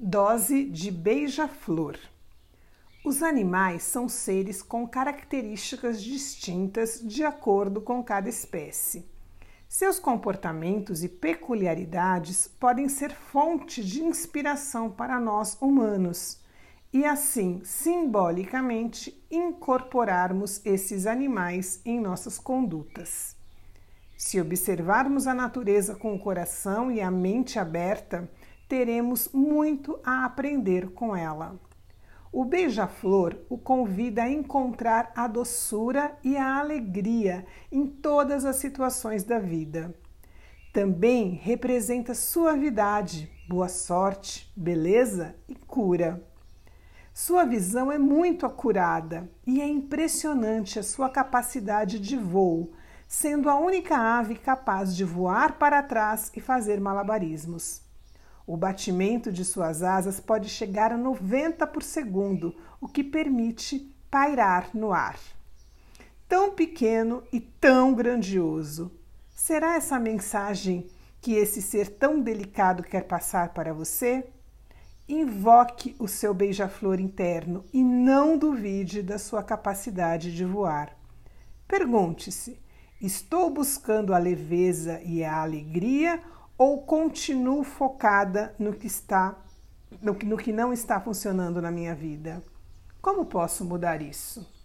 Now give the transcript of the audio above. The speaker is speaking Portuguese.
Dose de beija-flor. Os animais são seres com características distintas de acordo com cada espécie. Seus comportamentos e peculiaridades podem ser fonte de inspiração para nós humanos e, assim, simbolicamente, incorporarmos esses animais em nossas condutas. Se observarmos a natureza com o coração e a mente aberta, teremos muito a aprender com ela. O beija-flor o convida a encontrar a doçura e a alegria em todas as situações da vida. Também representa suavidade, boa sorte, beleza e cura. Sua visão é muito acurada e é impressionante a sua capacidade de voo, sendo a única ave capaz de voar para trás e fazer malabarismos. O batimento de suas asas pode chegar a 90 por segundo, o que permite pairar no ar. Tão pequeno e tão grandioso. Será essa mensagem que esse ser tão delicado quer passar para você? Invoque o seu beija-flor interno e não duvide da sua capacidade de voar. Pergunte-se: estou buscando a leveza e a alegria ou continuo focada no que está no que, não está funcionando na minha vida? Como posso mudar isso?